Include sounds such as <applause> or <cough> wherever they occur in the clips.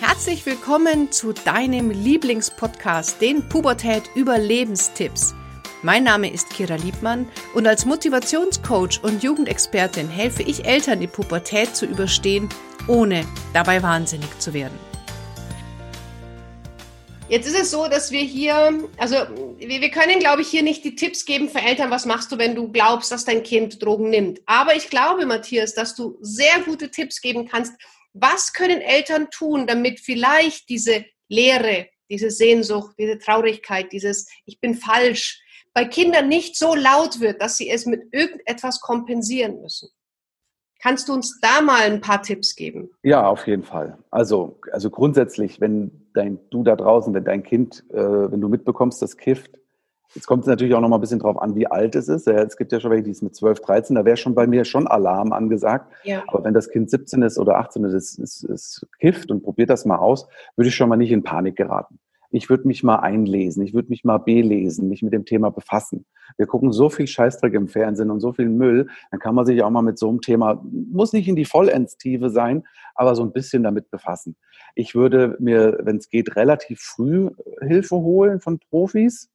Herzlich willkommen zu deinem Lieblingspodcast, den Pubertät Überlebenstipps. Mein Name ist Kira Liebmann und als Motivationscoach und Jugendexpertin helfe ich Eltern, die Pubertät zu überstehen, ohne dabei wahnsinnig zu werden. Jetzt ist es so, dass wir hier, also wir, können, glaube ich, hier nicht die Tipps geben für Eltern, was machst du, wenn du glaubst, dass dein Kind Drogen nimmt. Aber ich glaube, Matthias, dass du sehr gute Tipps geben kannst, was können Eltern tun, damit vielleicht diese Leere, diese Sehnsucht, diese Traurigkeit, dieses Ich bin falsch bei Kindern nicht so laut wird, dass sie es mit irgendetwas kompensieren müssen? Kannst du uns da mal ein paar Tipps geben? Ja, auf jeden Fall. Also, also grundsätzlich, wenn dein, du da draußen, wenn dein Kind, äh, wenn du mitbekommst, das kifft, Jetzt kommt es natürlich auch noch mal ein bisschen drauf an, wie alt es ist. Es gibt ja schon welche, die ist mit 12, 13, da wäre schon bei mir schon Alarm angesagt. Ja. Aber wenn das Kind 17 ist oder 18 ist, ist, ist, ist kifft und probiert das mal aus, würde ich schon mal nicht in Panik geraten. Ich würde mich mal einlesen, ich würde mich mal belesen, mich mit dem Thema befassen. Wir gucken so viel Scheißdreck im Fernsehen und so viel Müll, dann kann man sich auch mal mit so einem Thema, muss nicht in die Vollendstiefe sein, aber so ein bisschen damit befassen. Ich würde mir, wenn es geht, relativ früh Hilfe holen von Profis,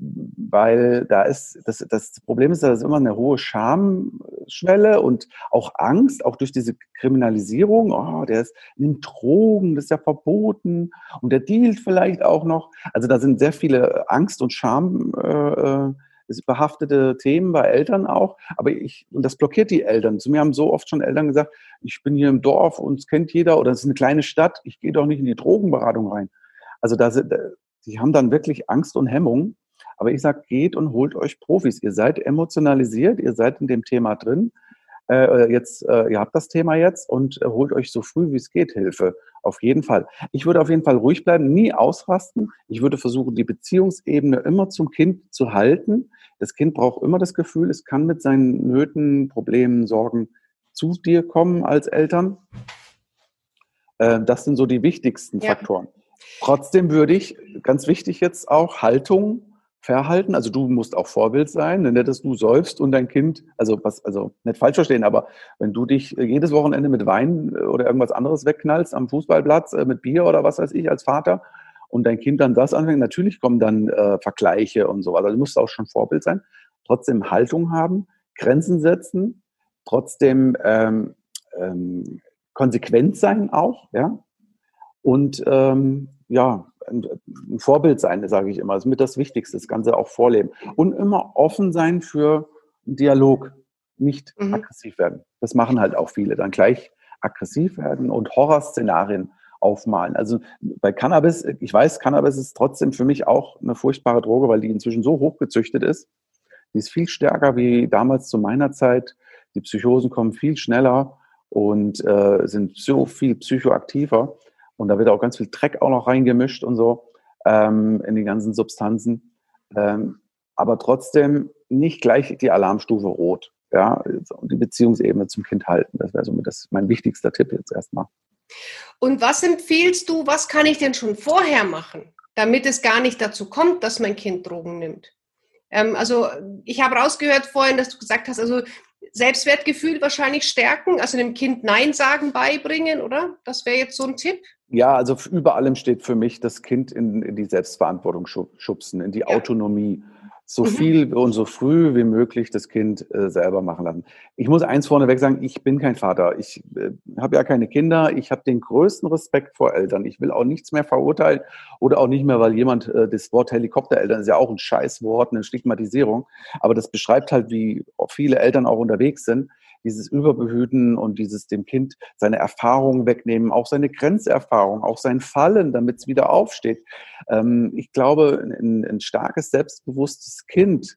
weil da ist, das, das Problem ist, da ist immer eine hohe Schamschwelle und auch Angst, auch durch diese Kriminalisierung. Oh, der ist, nimmt Drogen, das ist ja verboten und der dealt vielleicht auch noch. Also da sind sehr viele Angst- und Scham äh, äh behaftete Themen bei Eltern auch. Aber ich, und das blockiert die Eltern. Zu mir haben so oft schon Eltern gesagt, ich bin hier im Dorf und es kennt jeder oder es ist eine kleine Stadt, ich gehe doch nicht in die Drogenberatung rein. Also da sind, die haben dann wirklich Angst und Hemmung aber ich sage, geht und holt euch Profis. Ihr seid emotionalisiert, ihr seid in dem Thema drin. Äh, jetzt, äh, ihr habt das Thema jetzt und äh, holt euch so früh wie es geht Hilfe. Auf jeden Fall. Ich würde auf jeden Fall ruhig bleiben, nie ausrasten. Ich würde versuchen, die Beziehungsebene immer zum Kind zu halten. Das Kind braucht immer das Gefühl, es kann mit seinen Nöten, Problemen, Sorgen zu dir kommen als Eltern. Äh, das sind so die wichtigsten ja. Faktoren. Trotzdem würde ich, ganz wichtig jetzt auch, Haltung verhalten. Also du musst auch Vorbild sein, nicht, dass du säufst und dein Kind, also was, also nicht falsch verstehen, aber wenn du dich jedes Wochenende mit Wein äh, oder irgendwas anderes wegknallst am Fußballplatz äh, mit Bier oder was weiß ich als Vater und dein Kind dann das anfängt, natürlich kommen dann äh, Vergleiche und so. Also du musst auch schon Vorbild sein, trotzdem Haltung haben, Grenzen setzen, trotzdem ähm, ähm, konsequent sein auch, ja. Und ähm, ja, ein, ein Vorbild sein, sage ich immer. Das ist mit das Wichtigste, das Ganze auch vorleben. Und immer offen sein für Dialog, nicht mhm. aggressiv werden. Das machen halt auch viele, dann gleich aggressiv werden und Horrorszenarien aufmalen. Also bei Cannabis, ich weiß, Cannabis ist trotzdem für mich auch eine furchtbare Droge, weil die inzwischen so hochgezüchtet ist. Die ist viel stärker wie damals zu meiner Zeit. Die Psychosen kommen viel schneller und äh, sind so viel psychoaktiver. Und da wird auch ganz viel Dreck auch noch reingemischt und so ähm, in die ganzen Substanzen. Ähm, aber trotzdem nicht gleich die Alarmstufe rot. Ja, und die Beziehungsebene zum Kind halten. Das wäre somit das mein wichtigster Tipp jetzt erstmal. Und was empfiehlst du, was kann ich denn schon vorher machen, damit es gar nicht dazu kommt, dass mein Kind Drogen nimmt? Ähm, also ich habe rausgehört vorhin, dass du gesagt hast, also Selbstwertgefühl wahrscheinlich stärken, also dem Kind Nein sagen beibringen, oder? Das wäre jetzt so ein Tipp. Ja, also über allem steht für mich das Kind in, in die Selbstverantwortung schubsen, in die ja. Autonomie. So mhm. viel und so früh wie möglich das Kind äh, selber machen lassen. Ich muss eins vorneweg sagen, ich bin kein Vater. Ich äh, habe ja keine Kinder. Ich habe den größten Respekt vor Eltern. Ich will auch nichts mehr verurteilen oder auch nicht mehr, weil jemand äh, das Wort Helikoptereltern ist ja auch ein Scheißwort, eine Stigmatisierung. Aber das beschreibt halt, wie viele Eltern auch unterwegs sind dieses Überbehüten und dieses dem Kind seine Erfahrungen wegnehmen, auch seine Grenzerfahrung, auch sein Fallen, damit es wieder aufsteht. Ähm, ich glaube, ein, ein starkes, selbstbewusstes Kind,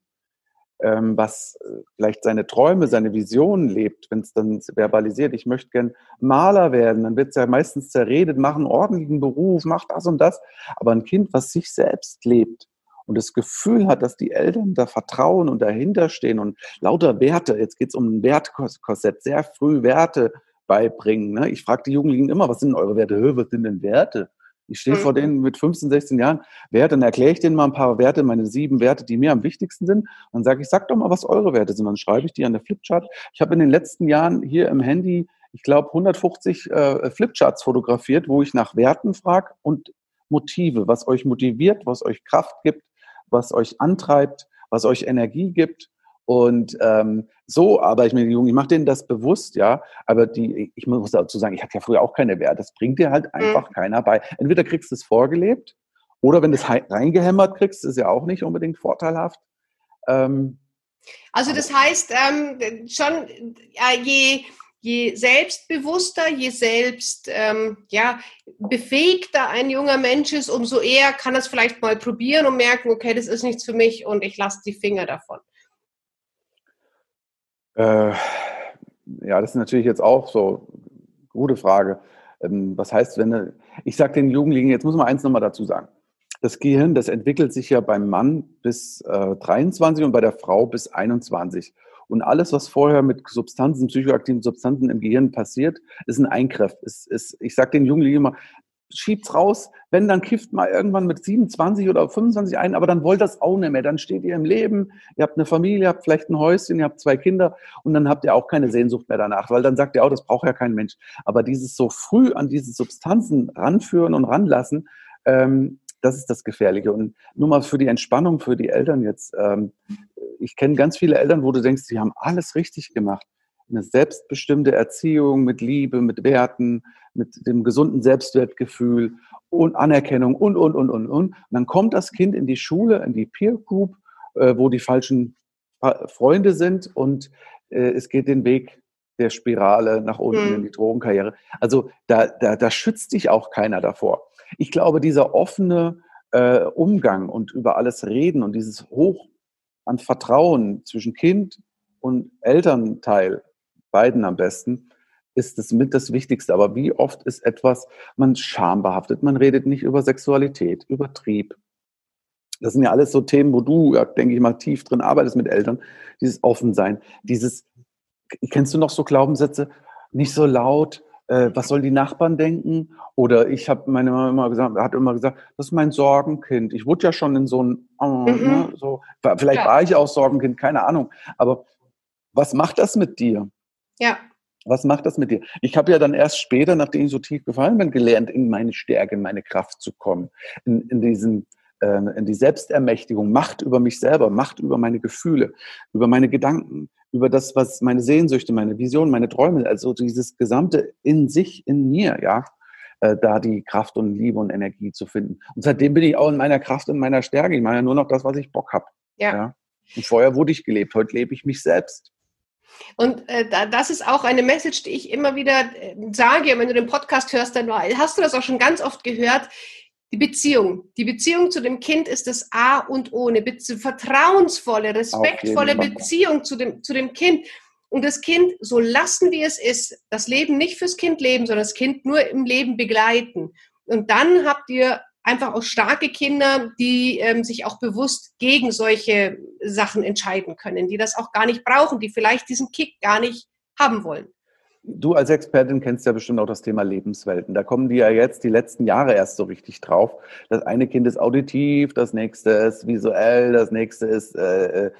ähm, was äh, vielleicht seine Träume, seine Visionen lebt, wenn es dann verbalisiert, ich möchte gern Maler werden, dann wird es ja meistens zerredet, mach einen ordentlichen Beruf, mach das und das. Aber ein Kind, was sich selbst lebt, und das Gefühl hat, dass die Eltern da vertrauen und dahinter stehen und lauter Werte, jetzt geht es um ein Wertkorsett, sehr früh Werte beibringen. Ne? Ich frage die Jugendlichen immer, was sind eure Werte? Was sind denn Werte? Ich stehe mhm. vor denen mit 15, 16 Jahren Werte, dann erkläre ich denen mal ein paar Werte, meine sieben Werte, die mir am wichtigsten sind. Und dann sage ich, sag doch mal, was eure Werte sind. Dann schreibe ich die an der Flipchart. Ich habe in den letzten Jahren hier im Handy ich glaube, 150 äh, Flipcharts fotografiert, wo ich nach Werten frage und Motive, was euch motiviert, was euch Kraft gibt, was euch antreibt, was euch Energie gibt. Und ähm, so aber ich die Jungen, ich mache denen das bewusst, ja. Aber die, ich muss dazu sagen, ich hatte ja früher auch keine Werte. Das bringt dir halt einfach mhm. keiner bei. Entweder kriegst du es vorgelebt oder wenn du es reingehämmert kriegst, ist ja auch nicht unbedingt vorteilhaft. Ähm, also das heißt, ähm, schon ja, je je selbstbewusster, je selbst ähm, ja, befähigter ein junger Mensch ist, umso eher kann er es vielleicht mal probieren und merken, okay, das ist nichts für mich und ich lasse die Finger davon. Äh, ja, das ist natürlich jetzt auch so eine gute Frage. Ähm, was heißt, wenn ich sage den Jugendlichen, jetzt muss man eins nochmal dazu sagen. Das Gehirn, das entwickelt sich ja beim Mann bis äh, 23 und bei der Frau bis 21. Und alles, was vorher mit Substanzen, psychoaktiven Substanzen im Gehirn passiert, ist ein Eingriff. Ist, ist, ich sage den Jugendlichen immer, schiebt's raus, wenn, dann kifft mal irgendwann mit 27 oder 25 ein, aber dann wollt das auch nicht mehr. Dann steht ihr im Leben, ihr habt eine Familie, habt vielleicht ein Häuschen, ihr habt zwei Kinder und dann habt ihr auch keine Sehnsucht mehr danach, weil dann sagt ihr auch, das braucht ja kein Mensch. Aber dieses so früh an diese Substanzen ranführen und ranlassen, ähm, das ist das Gefährliche. Und nur mal für die Entspannung für die Eltern jetzt. Ähm, ich kenne ganz viele Eltern, wo du denkst, sie haben alles richtig gemacht. Eine selbstbestimmte Erziehung mit Liebe, mit Werten, mit dem gesunden Selbstwertgefühl und Anerkennung und, und, und, und, und. Und dann kommt das Kind in die Schule, in die Peer Group, äh, wo die falschen Freunde sind und äh, es geht den Weg der Spirale nach unten mhm. in die Drogenkarriere. Also da, da, da schützt dich auch keiner davor. Ich glaube, dieser offene äh, Umgang und über alles reden und dieses Hoch an Vertrauen zwischen Kind und Elternteil, beiden am besten, ist das mit das Wichtigste. Aber wie oft ist etwas, man schambehaftet, man redet nicht über Sexualität, über Trieb. Das sind ja alles so Themen, wo du, ja, denke ich mal, tief drin arbeitest mit Eltern. Dieses Offensein, dieses, kennst du noch so Glaubenssätze? Nicht so laut, äh, was sollen die Nachbarn denken? Oder ich habe meine Mama immer gesagt, hat immer gesagt, das ist mein Sorgenkind. Ich wurde ja schon in so ein, oh, mhm. ne, so, vielleicht ja. war ich auch Sorgenkind, keine Ahnung. Aber was macht das mit dir? Ja. Was macht das mit dir? Ich habe ja dann erst später, nachdem ich so tief gefallen bin, gelernt, in meine Stärke, in meine Kraft zu kommen. In, in diesen, äh, in die Selbstermächtigung, Macht über mich selber, Macht über meine Gefühle, über meine Gedanken, über das, was meine Sehnsüchte, meine Visionen, meine Träume, also dieses gesamte in sich, in mir, ja, äh, da die Kraft und Liebe und Energie zu finden. Und seitdem bin ich auch in meiner Kraft und meiner Stärke. Ich meine ja nur noch das, was ich Bock habe. Ja. ja. Und vorher wurde ich gelebt, heute lebe ich mich selbst. Und äh, das ist auch eine Message, die ich immer wieder äh, sage. Wenn du den Podcast hörst, dann hast du das auch schon ganz oft gehört. Die Beziehung. Die Beziehung zu dem Kind ist das A und O. Eine vertrauensvolle, respektvolle Beziehung zu dem, zu dem Kind. Und das Kind, so lassen wie es ist, das Leben nicht fürs Kind leben, sondern das Kind nur im Leben begleiten. Und dann habt ihr einfach auch starke Kinder, die ähm, sich auch bewusst gegen solche Sachen entscheiden können, die das auch gar nicht brauchen, die vielleicht diesen Kick gar nicht haben wollen. Du als Expertin kennst ja bestimmt auch das Thema Lebenswelten. Da kommen die ja jetzt die letzten Jahre erst so richtig drauf. Das eine Kind ist auditiv, das nächste ist visuell, das nächste ist, äh, äh,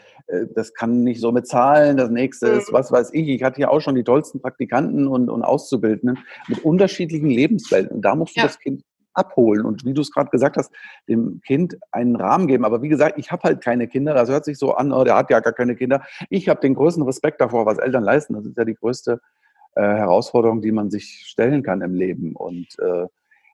das kann nicht so mit Zahlen, das nächste ist, mhm. was weiß ich. Ich hatte ja auch schon die tollsten Praktikanten und, und Auszubildenden mit unterschiedlichen Lebenswelten. Und da musst du ja. das Kind abholen und wie du es gerade gesagt hast, dem Kind einen Rahmen geben. Aber wie gesagt, ich habe halt keine Kinder. Das hört sich so an, oh, der hat ja gar keine Kinder. Ich habe den größten Respekt davor, was Eltern leisten. Das ist ja die größte äh, Herausforderung, die man sich stellen kann im Leben. Und äh,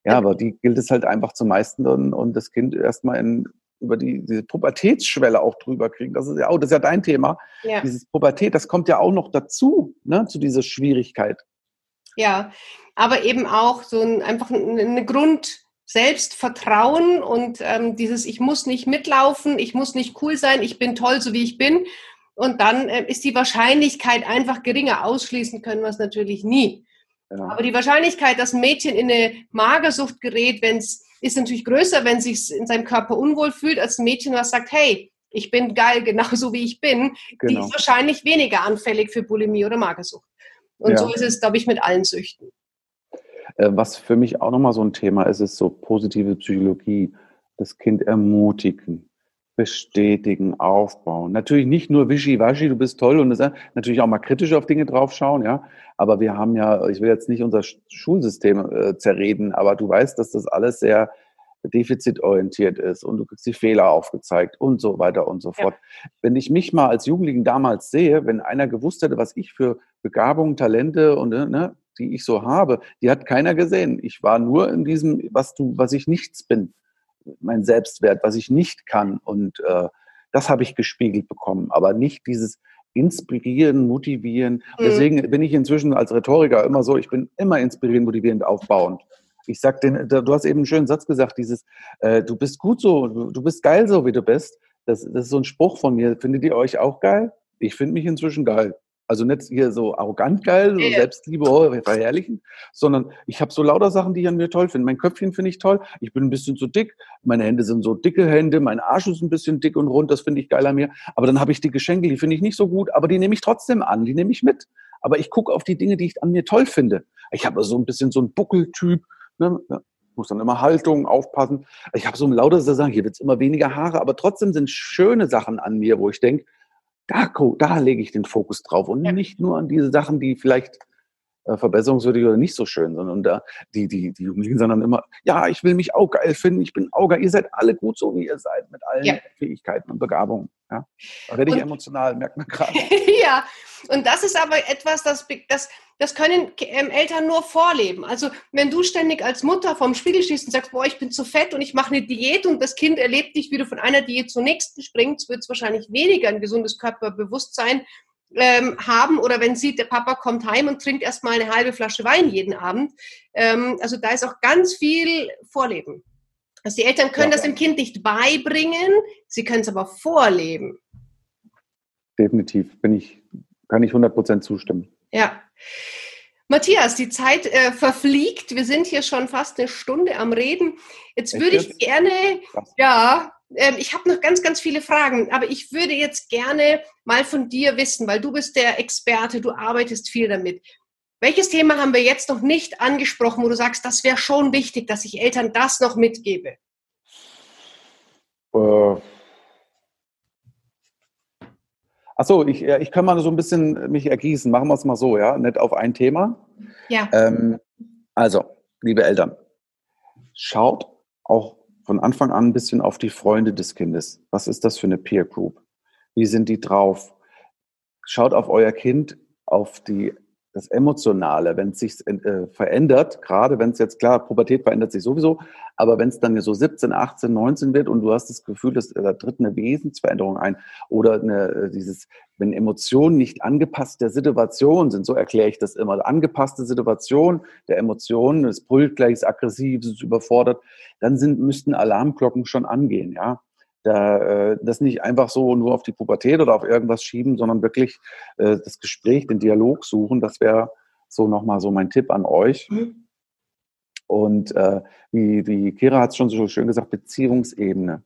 ja, aber die gilt es halt einfach zu meisten und, und das Kind erstmal in, über die, diese Pubertätsschwelle auch drüber kriegen. Das ist ja auch, das ist ja dein Thema. Ja. Dieses Pubertät, das kommt ja auch noch dazu, ne, zu dieser Schwierigkeit. Ja, aber eben auch so ein, einfach eine Grund, Selbstvertrauen und ähm, dieses, ich muss nicht mitlaufen, ich muss nicht cool sein, ich bin toll, so wie ich bin, und dann äh, ist die Wahrscheinlichkeit einfach geringer. Ausschließen können wir es natürlich nie. Ja. Aber die Wahrscheinlichkeit, dass ein Mädchen in eine Magersucht gerät, wenn es ist natürlich größer, wenn es sich in seinem Körper unwohl fühlt, als ein Mädchen, was sagt, hey, ich bin geil, <laughs> genauso wie ich bin. Genau. Die ist wahrscheinlich weniger anfällig für Bulimie oder Magersucht. Und ja. so ist es, glaube ich, mit allen Süchten. Äh, was für mich auch nochmal so ein Thema ist, ist so positive Psychologie, das Kind ermutigen bestätigen, aufbauen. Natürlich nicht nur wischiwaschi, du bist toll und das, natürlich auch mal kritisch auf Dinge draufschauen, ja. Aber wir haben ja, ich will jetzt nicht unser Schulsystem äh, zerreden, aber du weißt, dass das alles sehr defizitorientiert ist und du kriegst die Fehler aufgezeigt und so weiter und so fort. Ja. Wenn ich mich mal als Jugendlichen damals sehe, wenn einer gewusst hätte, was ich für Begabungen, Talente und äh, ne, die ich so habe, die hat keiner gesehen. Ich war nur in diesem, was du, was ich nichts bin mein Selbstwert, was ich nicht kann. Und äh, das habe ich gespiegelt bekommen, aber nicht dieses Inspirieren, Motivieren. Mhm. Deswegen bin ich inzwischen als Rhetoriker immer so, ich bin immer inspirierend, motivierend, aufbauend. Ich sag den, du hast eben einen schönen Satz gesagt, dieses, äh, du bist gut so, du, bist geil so, wie du bist. Das, das ist so ein Spruch von mir. Findet ihr euch auch geil? Ich finde mich inzwischen geil. Also nicht hier so arrogant geil, so Selbstliebe oh, verherrlichen, sondern ich habe so lauter Sachen, die ich an mir toll finde. Mein Köpfchen finde ich toll. Ich bin ein bisschen zu dick. Meine Hände sind so dicke Hände. Mein Arsch ist ein bisschen dick und rund. Das finde ich geil an mir. Aber dann habe ich die Geschenke, die finde ich nicht so gut, aber die nehme ich trotzdem an. Die nehme ich mit. Aber ich gucke auf die Dinge, die ich an mir toll finde. Ich habe so ein bisschen so ein Buckeltyp. Ne? muss dann immer Haltung aufpassen. Ich habe so ein lautes Sagen, hier wird es immer weniger Haare, aber trotzdem sind schöne Sachen an mir, wo ich denke, da, da lege ich den Fokus drauf und nicht nur an diese Sachen, die vielleicht äh, verbesserungswürdig oder nicht so schön, sondern da die, die, die Jugendlichen sondern immer, ja, ich will mich auch geil finden, ich bin auch geil, ihr seid alle gut so, wie ihr seid, mit allen ja. Fähigkeiten und Begabungen. Ja. Da werde ich und, emotional, merkt man gerade. <laughs> ja, und das ist aber etwas, das, das, das können ähm, Eltern nur vorleben. Also wenn du ständig als Mutter vorm Spiegel stehst und sagst, boah, ich bin zu fett und ich mache eine Diät und das Kind erlebt dich, wie du von einer Diät zur nächsten springst, wird es wahrscheinlich weniger ein gesundes Körperbewusstsein ähm, haben oder wenn sieht, der Papa kommt heim und trinkt erstmal eine halbe Flasche Wein jeden Abend. Ähm, also da ist auch ganz viel Vorleben. Also die Eltern können ja. das dem Kind nicht beibringen, sie können es aber vorleben. Definitiv, bin ich, kann ich 100% zustimmen. Ja. Matthias, die Zeit äh, verfliegt. Wir sind hier schon fast eine Stunde am Reden. Jetzt würde ich gerne, ja, ich habe noch ganz, ganz viele Fragen, aber ich würde jetzt gerne mal von dir wissen, weil du bist der Experte, du arbeitest viel damit. Welches Thema haben wir jetzt noch nicht angesprochen, wo du sagst, das wäre schon wichtig, dass ich Eltern das noch mitgebe? Äh. Achso, ich, ich kann mal so ein bisschen mich ergießen. Machen wir es mal so, ja, nicht auf ein Thema. Ja. Ähm, also, liebe Eltern, schaut auch von Anfang an ein bisschen auf die Freunde des Kindes. Was ist das für eine Peer Group? Wie sind die drauf? Schaut auf euer Kind, auf die das Emotionale, wenn es sich äh, verändert, gerade wenn es jetzt klar, Pubertät verändert sich sowieso, aber wenn es dann so 17, 18, 19 wird und du hast das Gefühl, dass da tritt eine Wesensveränderung ein oder eine, äh, dieses, wenn Emotionen nicht angepasst der Situation sind, so erkläre ich das immer, angepasste Situation der Emotionen, es brüllt gleich, ist aggressiv, ist überfordert, dann sind, müssten Alarmglocken schon angehen, ja da, äh, das nicht einfach so nur auf die Pubertät oder auf irgendwas schieben, sondern wirklich äh, das Gespräch, den Dialog suchen. Das wäre so nochmal so mein Tipp an euch. Mhm. Und äh, wie, wie Kira hat es schon so schön gesagt, Beziehungsebene.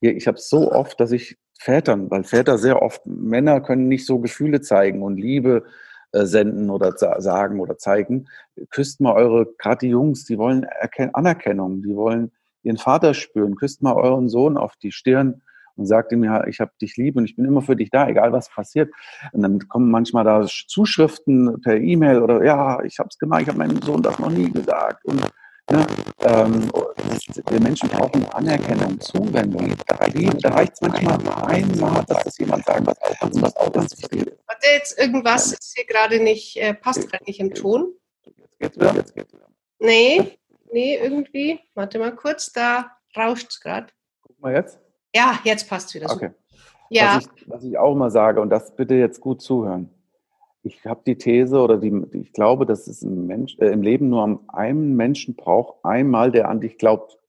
Ich habe so oft, dass ich Vätern, weil Väter sehr oft, Männer können nicht so Gefühle zeigen und Liebe äh, senden oder sagen oder zeigen. Küsst mal eure, gerade die Jungs, die wollen Erken Anerkennung, die wollen ihren Vater spüren. Küsst mal euren Sohn auf die Stirn und sagt ihm, ja, ich habe dich lieb und ich bin immer für dich da, egal was passiert. Und dann kommen manchmal da Zuschriften per E-Mail oder ja, ich habe es gemacht, ich habe meinem Sohn das noch nie gesagt. Und ne, ähm, wir Menschen brauchen Anerkennung, Zuwendung. Da reicht es manchmal einmal, dass das jemand sagt, was auch, was auch ganz wichtig ist. Hat jetzt irgendwas ist hier gerade nicht, äh, passt gerade nicht im Ton? Jetzt geht's wieder. Jetzt geht's wieder. Nee. Nee, irgendwie. Warte mal kurz, da rauscht es gerade. Guck mal jetzt. Ja, jetzt passt wieder okay. so. Ja. Was ich, was ich auch immer sage, und das bitte jetzt gut zuhören. Ich habe die These oder die, ich glaube, dass es im, Mensch, äh, im Leben nur einen Menschen braucht, einmal, der an dich glaubt.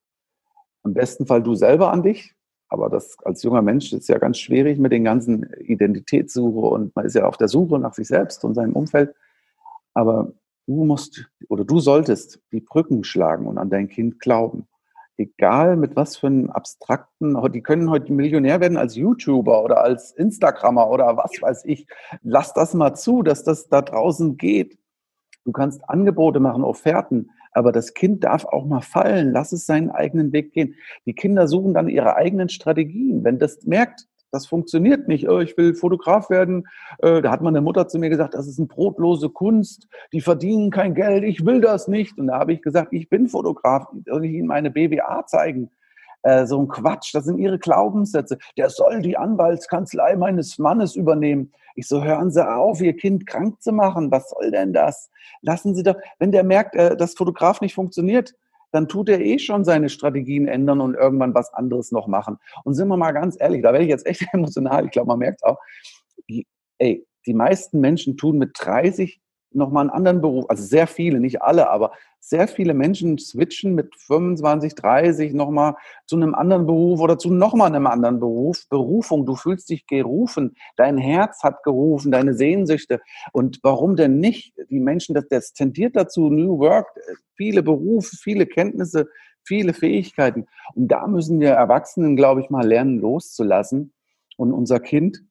Im besten Fall du selber an dich, aber das als junger Mensch ist ja ganz schwierig mit den ganzen Identitätssuche und man ist ja auf der Suche nach sich selbst und seinem Umfeld. Aber Du musst oder du solltest die Brücken schlagen und an dein Kind glauben. Egal mit was für einem abstrakten, die können heute Millionär werden als YouTuber oder als Instagrammer oder was weiß ich. Lass das mal zu, dass das da draußen geht. Du kannst Angebote machen, Offerten, Aber das Kind darf auch mal fallen, lass es seinen eigenen Weg gehen. Die Kinder suchen dann ihre eigenen Strategien. Wenn das merkt, das funktioniert nicht. Oh, ich will Fotograf werden. Äh, da hat meine Mutter zu mir gesagt, das ist eine brotlose Kunst. Die verdienen kein Geld. Ich will das nicht. Und da habe ich gesagt, ich bin Fotograf. Soll ich Ihnen meine BWA zeigen? Äh, so ein Quatsch. Das sind Ihre Glaubenssätze. Der soll die Anwaltskanzlei meines Mannes übernehmen. Ich so, hören Sie auf, Ihr Kind krank zu machen. Was soll denn das? Lassen Sie doch, wenn der merkt, äh, dass Fotograf nicht funktioniert, dann tut er eh schon seine Strategien ändern und irgendwann was anderes noch machen. Und sind wir mal ganz ehrlich, da werde ich jetzt echt <laughs> emotional, ich glaube, man merkt auch, ey, die meisten Menschen tun mit 30 nochmal einen anderen Beruf, also sehr viele, nicht alle, aber sehr viele Menschen switchen mit 25, 30 nochmal zu einem anderen Beruf oder zu nochmal einem anderen Beruf. Berufung, du fühlst dich gerufen, dein Herz hat gerufen, deine Sehnsüchte. Und warum denn nicht? Die Menschen, das, das tendiert dazu, New Work, viele Berufe, viele Kenntnisse, viele Fähigkeiten. Und da müssen wir Erwachsenen, glaube ich, mal lernen, loszulassen und unser Kind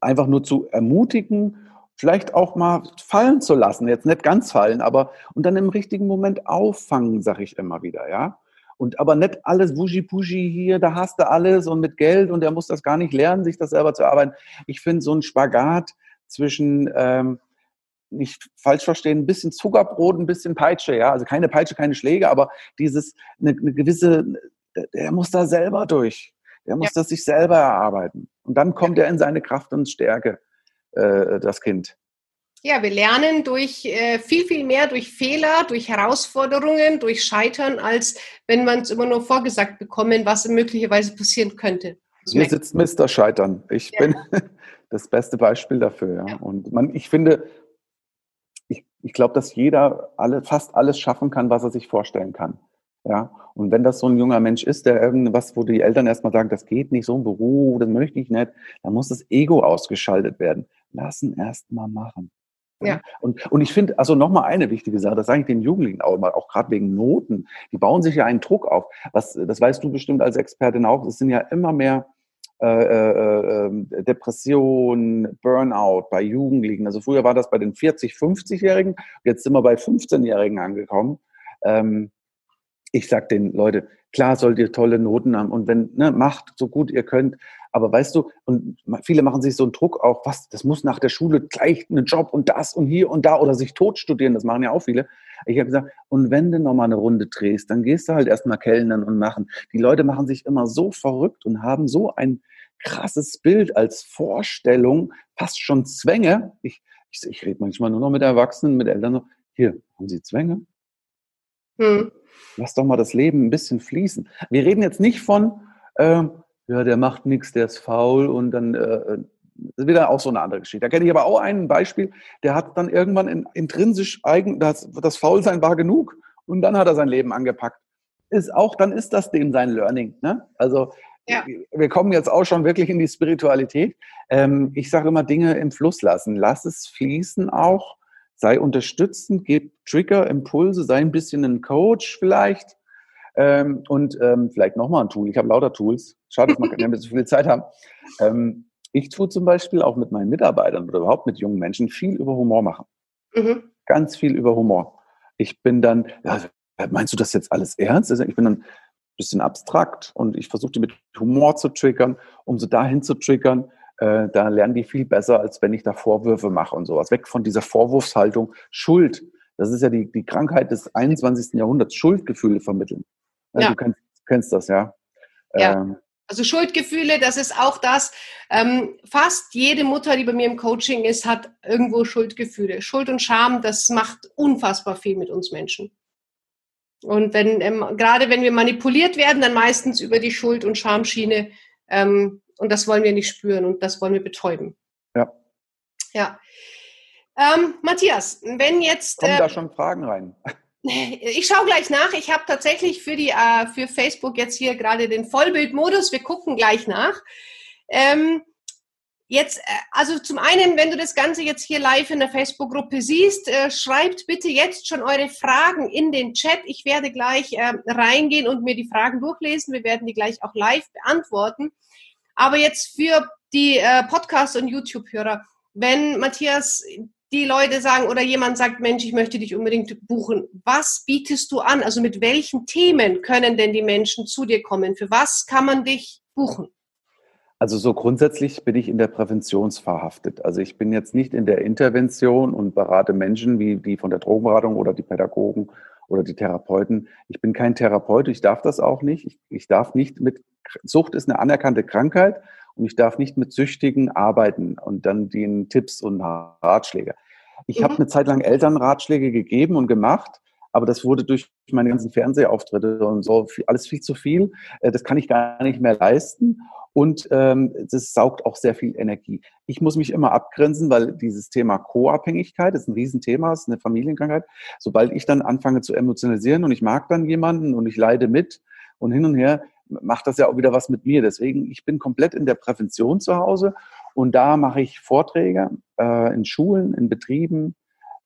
einfach nur zu ermutigen vielleicht auch mal fallen zu lassen, jetzt nicht ganz fallen, aber und dann im richtigen Moment auffangen, sage ich immer wieder, ja. Und aber nicht alles wuschi-puschi hier, da hast du alles und mit Geld und er muss das gar nicht lernen, sich das selber zu arbeiten. Ich finde so ein Spagat zwischen, ähm, nicht falsch verstehen, ein bisschen Zuckerbrot, ein bisschen Peitsche, ja. Also keine Peitsche, keine Schläge, aber dieses, eine, eine gewisse, der muss da selber durch. Der muss ja. das sich selber erarbeiten. Und dann kommt ja. er in seine Kraft und Stärke äh, das Kind. Ja, wir lernen durch äh, viel, viel mehr durch Fehler, durch Herausforderungen, durch Scheitern, als wenn man es immer nur vorgesagt bekommen, was möglicherweise passieren könnte. Hier sitzt Mr. Scheitern. Ich ja. bin <laughs> das beste Beispiel dafür. Ja. ja. Und man, ich finde, ich, ich glaube, dass jeder alle, fast alles schaffen kann, was er sich vorstellen kann. Ja, und wenn das so ein junger Mensch ist, der irgendwas, wo die Eltern erstmal sagen, das geht nicht, so ein Beruf, das möchte ich nicht, dann muss das Ego ausgeschaltet werden. Lassen erst mal machen. Ja. Und, und ich finde, also nochmal eine wichtige Sache, das sage ich den Jugendlichen auch immer, auch gerade wegen Noten, die bauen sich ja einen Druck auf. Was, das weißt du bestimmt als Expertin auch, es sind ja immer mehr äh, äh, ähm, Depression, Burnout bei Jugendlichen. Also früher war das bei den 40, 50-Jährigen, jetzt sind wir bei 15-Jährigen angekommen. Ähm, ich sag den Leute, klar sollt ihr tolle Noten haben und wenn, ne, macht so gut ihr könnt. Aber weißt du, und viele machen sich so einen Druck auf, was, das muss nach der Schule gleich einen Job und das und hier und da oder sich tot studieren, das machen ja auch viele. Ich habe gesagt, und wenn du nochmal eine Runde drehst, dann gehst du halt erstmal kellnern und machen. Die Leute machen sich immer so verrückt und haben so ein krasses Bild als Vorstellung, fast schon Zwänge. Ich, ich, ich rede manchmal nur noch mit Erwachsenen, mit Eltern so, hier, haben Sie Zwänge? Hm. Lass doch mal das Leben ein bisschen fließen. Wir reden jetzt nicht von, äh, ja, der macht nichts, der ist faul und dann äh, ist wieder auch so eine andere Geschichte. Da kenne ich aber auch ein Beispiel, der hat dann irgendwann in, intrinsisch eigen, das, das Faulsein war genug und dann hat er sein Leben angepackt. Ist auch, dann ist das dem sein Learning. Ne? Also ja. wir kommen jetzt auch schon wirklich in die Spiritualität. Ähm, ich sage immer Dinge im Fluss lassen. Lass es fließen auch sei unterstützend, gib Trigger, Impulse, sei ein bisschen ein Coach vielleicht ähm, und ähm, vielleicht nochmal ein Tool. Ich habe lauter Tools. Schade, dass wir <laughs> nicht so viel Zeit haben. Ähm, ich tue zum Beispiel auch mit meinen Mitarbeitern oder überhaupt mit jungen Menschen viel über Humor machen. Mhm. Ganz viel über Humor. Ich bin dann, ja, meinst du das jetzt alles ernst? Also ich bin dann ein bisschen abstrakt und ich versuche die mit Humor zu triggern, um sie dahin zu triggern, äh, da lernen die viel besser, als wenn ich da Vorwürfe mache und sowas. Weg von dieser Vorwurfshaltung. Schuld, das ist ja die, die Krankheit des 21. Jahrhunderts, Schuldgefühle vermitteln. Ja. Du kennst, kennst das, ja. Ja. Ähm, also Schuldgefühle, das ist auch das. Ähm, fast jede Mutter, die bei mir im Coaching ist, hat irgendwo Schuldgefühle. Schuld und Scham, das macht unfassbar viel mit uns Menschen. Und wenn ähm, gerade wenn wir manipuliert werden, dann meistens über die Schuld- und Schamschiene. Ähm, und das wollen wir nicht spüren und das wollen wir betäuben. Ja. Ja. Ähm, Matthias, wenn jetzt. Kommen äh, da schon Fragen rein? <laughs> Ich schaue gleich nach. Ich habe tatsächlich für, die, äh, für Facebook jetzt hier gerade den Vollbildmodus. Wir gucken gleich nach. Ähm, jetzt, äh, also zum einen, wenn du das Ganze jetzt hier live in der Facebook-Gruppe siehst, äh, schreibt bitte jetzt schon eure Fragen in den Chat. Ich werde gleich äh, reingehen und mir die Fragen durchlesen. Wir werden die gleich auch live beantworten. Aber jetzt für die äh, Podcast- und YouTube-Hörer, wenn Matthias die Leute sagen oder jemand sagt, Mensch, ich möchte dich unbedingt buchen. Was bietest du an? Also mit welchen Themen können denn die Menschen zu dir kommen? Für was kann man dich buchen? Also so grundsätzlich bin ich in der Prävention. Also ich bin jetzt nicht in der Intervention und berate Menschen wie die von der Drogenberatung oder die Pädagogen oder die Therapeuten. Ich bin kein Therapeut, ich darf das auch nicht. Ich, ich darf nicht mit, Sucht ist eine anerkannte Krankheit und ich darf nicht mit Süchtigen arbeiten und dann den Tipps und Ratschläge. Ich mhm. habe eine Zeit lang Elternratschläge gegeben und gemacht, aber das wurde durch meine ganzen Fernsehauftritte und so alles viel zu viel. Äh, das kann ich gar nicht mehr leisten und ähm, das saugt auch sehr viel Energie. Ich muss mich immer abgrenzen, weil dieses Thema Co-Abhängigkeit ist ein Riesenthema, ist eine Familienkrankheit. Sobald ich dann anfange zu emotionalisieren und ich mag dann jemanden und ich leide mit und hin und her, macht das ja auch wieder was mit mir. Deswegen, ich bin komplett in der Prävention zu Hause und da mache ich Vorträge äh, in Schulen, in Betrieben,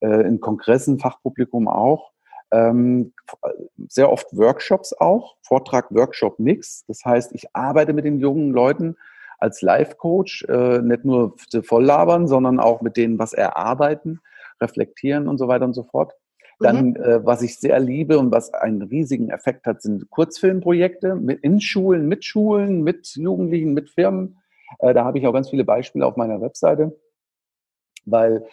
äh, in Kongressen, Fachpublikum auch ähm, sehr oft Workshops auch, Vortrag, Workshop, Mix. Das heißt, ich arbeite mit den jungen Leuten als Life-Coach, äh, nicht nur voll labern, sondern auch mit denen was erarbeiten, reflektieren und so weiter und so fort. Dann, mhm. äh, was ich sehr liebe und was einen riesigen Effekt hat, sind Kurzfilmprojekte mit, in Schulen, mit Schulen, mit Jugendlichen, mit Firmen. Äh, da habe ich auch ganz viele Beispiele auf meiner Webseite, weil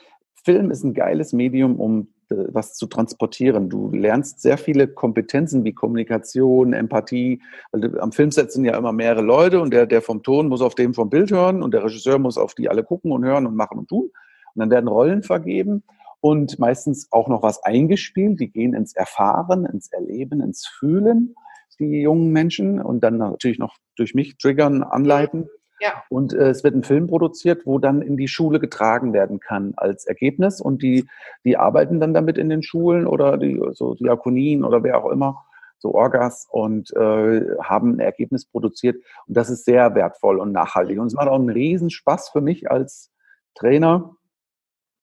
Film ist ein geiles Medium, um was zu transportieren. Du lernst sehr viele Kompetenzen wie Kommunikation, Empathie, weil am Filmset sind ja immer mehrere Leute und der, der vom Ton muss auf dem vom Bild hören und der Regisseur muss auf die alle gucken und hören und machen und tun. Und dann werden Rollen vergeben und meistens auch noch was eingespielt. Die gehen ins Erfahren, ins Erleben, ins Fühlen, die jungen Menschen und dann natürlich noch durch mich triggern, anleiten. Ja. Und äh, es wird ein Film produziert, wo dann in die Schule getragen werden kann als Ergebnis. Und die, die arbeiten dann damit in den Schulen oder die so Diakonien oder wer auch immer, so Orgas und äh, haben ein Ergebnis produziert. Und das ist sehr wertvoll und nachhaltig. Und es macht auch einen Riesenspaß für mich als Trainer.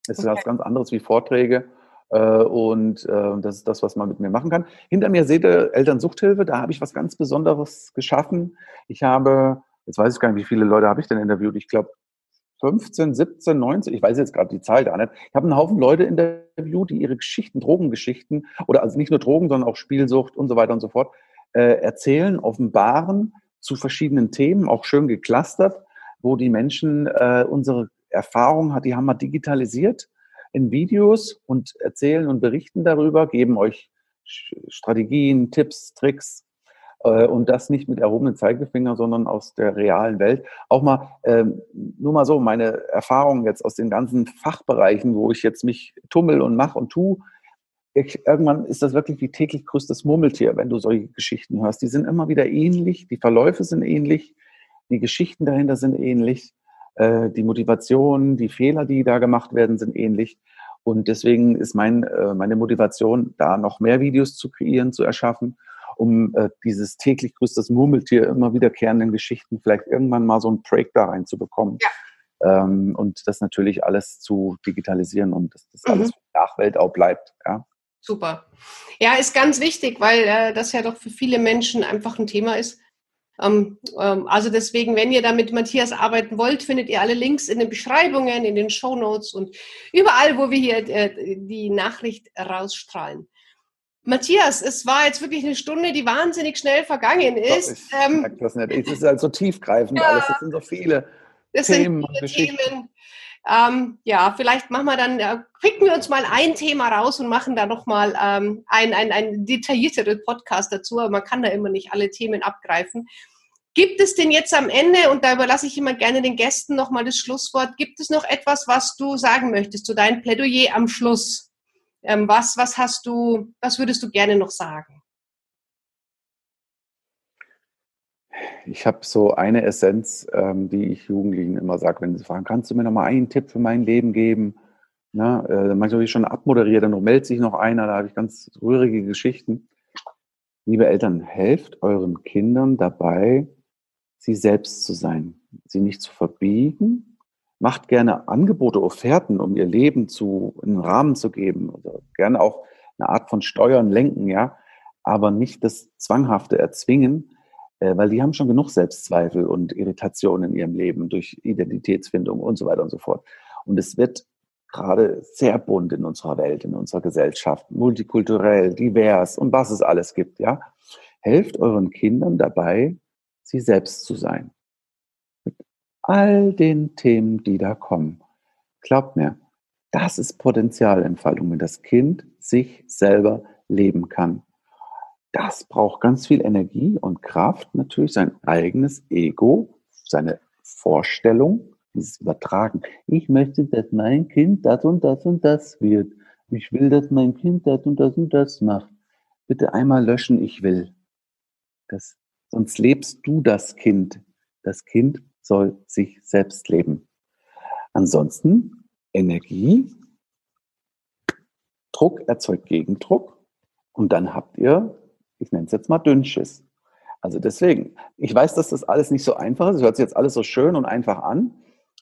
Es ist okay. was ganz anderes wie Vorträge. Äh, und äh, das ist das, was man mit mir machen kann. Hinter mir seht ihr Elternsuchthilfe. Da habe ich was ganz Besonderes geschaffen. Ich habe jetzt weiß ich gar nicht, wie viele Leute habe ich denn interviewt? Ich glaube 15, 17, 19, ich weiß jetzt gerade die Zahl gar nicht. Ich habe einen Haufen Leute interviewt, die ihre Geschichten, Drogengeschichten oder also nicht nur Drogen, sondern auch Spielsucht und so weiter und so fort äh, erzählen, offenbaren zu verschiedenen Themen, auch schön geklustert, wo die Menschen äh, unsere Erfahrungen hat, die haben wir digitalisiert in Videos und erzählen und berichten darüber, geben euch Strategien, Tipps, Tricks, und das nicht mit erhobenen Zeigefinger, sondern aus der realen Welt. Auch mal, ähm, nur mal so, meine Erfahrungen jetzt aus den ganzen Fachbereichen, wo ich jetzt mich tummel und mache und tu, ich, irgendwann ist das wirklich wie täglich größtes Murmeltier, wenn du solche Geschichten hörst. Die sind immer wieder ähnlich, die Verläufe sind ähnlich, die Geschichten dahinter sind ähnlich, äh, die Motivationen, die Fehler, die da gemacht werden, sind ähnlich. Und deswegen ist mein, äh, meine Motivation, da noch mehr Videos zu kreieren, zu erschaffen um äh, dieses täglich grüßt das Murmeltier immer wiederkehrenden Geschichten vielleicht irgendwann mal so einen Break da reinzubekommen. Ja. Ähm, und das natürlich alles zu digitalisieren und dass das mhm. alles für die Nachwelt auch bleibt. Ja. Super. Ja, ist ganz wichtig, weil äh, das ja doch für viele Menschen einfach ein Thema ist. Ähm, ähm, also deswegen, wenn ihr da mit Matthias arbeiten wollt, findet ihr alle Links in den Beschreibungen, in den Show Notes und überall, wo wir hier äh, die Nachricht rausstrahlen. Matthias, es war jetzt wirklich eine Stunde, die wahnsinnig schnell vergangen ist. ich ähm, merke das nicht. Es ist halt so tiefgreifend ja, alles. Es sind so viele das Themen. Sind viele Themen. Ähm, ja, vielleicht machen wir dann, äh, picken wir uns mal ein Thema raus und machen da nochmal ähm, ein, ein, ein detaillierteren Podcast dazu. Aber man kann da immer nicht alle Themen abgreifen. Gibt es denn jetzt am Ende, und da überlasse ich immer gerne den Gästen nochmal das Schlusswort, gibt es noch etwas, was du sagen möchtest zu deinem Plädoyer am Schluss? Ähm, was, was hast du, was würdest du gerne noch sagen? Ich habe so eine Essenz, ähm, die ich Jugendlichen immer sage, wenn sie fragen, kannst du mir noch mal einen Tipp für mein Leben geben? Na, äh, manchmal habe ich schon abmoderiert, dann meldet sich noch einer, da habe ich ganz rührige Geschichten. Liebe Eltern, helft euren Kindern dabei, sie selbst zu sein, sie nicht zu verbiegen, macht gerne Angebote, Offerten, um ihr Leben zu, in einen Rahmen zu geben. Also gerne auch eine Art von Steuern lenken, ja, aber nicht das Zwanghafte erzwingen, äh, weil die haben schon genug Selbstzweifel und Irritation in ihrem Leben durch Identitätsfindung und so weiter und so fort. Und es wird gerade sehr bunt in unserer Welt, in unserer Gesellschaft, multikulturell, divers und was es alles gibt, ja. Helft euren Kindern dabei, sie selbst zu sein. All den Themen, die da kommen. Glaubt mir, das ist Potenzialentfaltung, wenn das Kind sich selber leben kann. Das braucht ganz viel Energie und Kraft, natürlich sein eigenes Ego, seine Vorstellung, dieses Übertragen. Ich möchte, dass mein Kind das und das und das wird. Ich will, dass mein Kind das und das und das macht. Bitte einmal löschen, ich will. Das, sonst lebst du das Kind. Das Kind soll sich selbst leben. Ansonsten Energie, Druck erzeugt Gegendruck und dann habt ihr, ich nenne es jetzt mal Dünnschiss. Also deswegen, ich weiß, dass das alles nicht so einfach ist. Es hört sich jetzt alles so schön und einfach an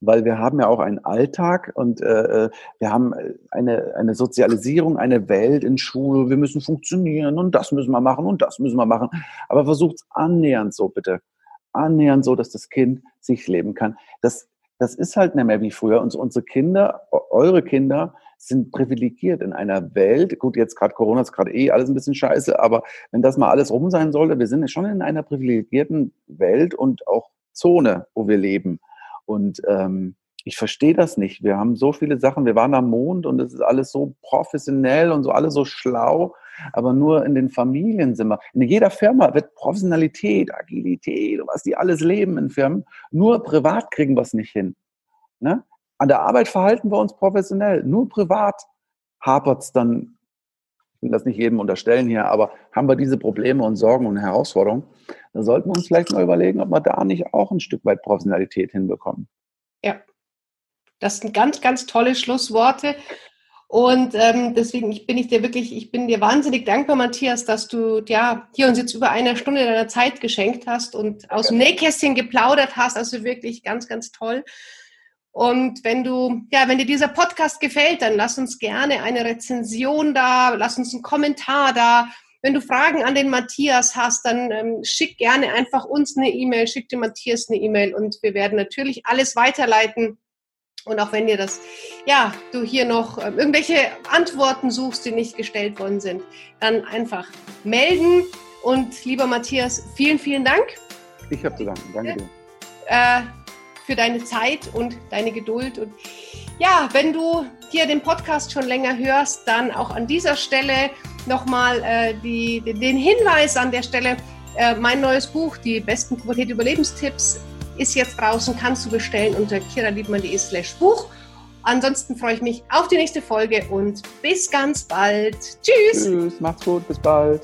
weil wir haben ja auch einen Alltag und äh, äh, wir haben eine, eine Sozialisierung, eine Welt in Schule, wir müssen funktionieren und das müssen wir machen und das müssen wir machen. Aber versucht es annähernd so bitte. Annähernd so, dass das Kind sich leben kann. Das, das ist halt nicht mehr wie früher. Und unsere Kinder, eure Kinder sind privilegiert in einer Welt. Gut, jetzt gerade Corona ist gerade eh alles ein bisschen scheiße, aber wenn das mal alles rum sein sollte, wir sind schon in einer privilegierten Welt und auch Zone, wo wir leben. Und ähm, ich verstehe das nicht. Wir haben so viele Sachen, wir waren am Mond und es ist alles so professionell und so alles so schlau, aber nur in den Familien sind wir. In jeder Firma wird Professionalität, Agilität was die alles leben in Firmen. Nur privat kriegen wir es nicht hin. Ne? An der Arbeit verhalten wir uns professionell. Nur privat hapert es dann, ich will das nicht jedem unterstellen hier, aber haben wir diese Probleme und Sorgen und Herausforderungen. Da sollten wir uns vielleicht mal überlegen, ob wir da nicht auch ein Stück weit Professionalität hinbekommen. Ja, das sind ganz, ganz tolle Schlussworte. Und ähm, deswegen bin ich dir wirklich, ich bin dir wahnsinnig dankbar, Matthias, dass du ja hier uns jetzt über eine Stunde deiner Zeit geschenkt hast und aus dem Nähkästchen geplaudert hast. Also wirklich ganz, ganz toll. Und wenn du, ja, wenn dir dieser Podcast gefällt, dann lass uns gerne eine Rezension da, lass uns einen Kommentar da. Wenn du Fragen an den Matthias hast, dann ähm, schick gerne einfach uns eine E-Mail, schick dem Matthias eine E-Mail und wir werden natürlich alles weiterleiten. Und auch wenn dir das, ja, du hier noch ähm, irgendwelche Antworten suchst, die nicht gestellt worden sind, dann einfach melden. Und lieber Matthias, vielen, vielen Dank. Ich habe zu danken. Danke dir. Äh, für deine Zeit und deine Geduld. Und ja, wenn du hier den Podcast schon länger hörst, dann auch an dieser Stelle nochmal äh, die, den Hinweis an der Stelle. Äh, mein neues Buch, die besten Pubertät-Überlebenstipps, ist jetzt draußen, kannst du bestellen unter kiraliebmann.de slash Buch. Ansonsten freue ich mich auf die nächste Folge und bis ganz bald. Tschüss. Tschüss, macht's gut, bis bald.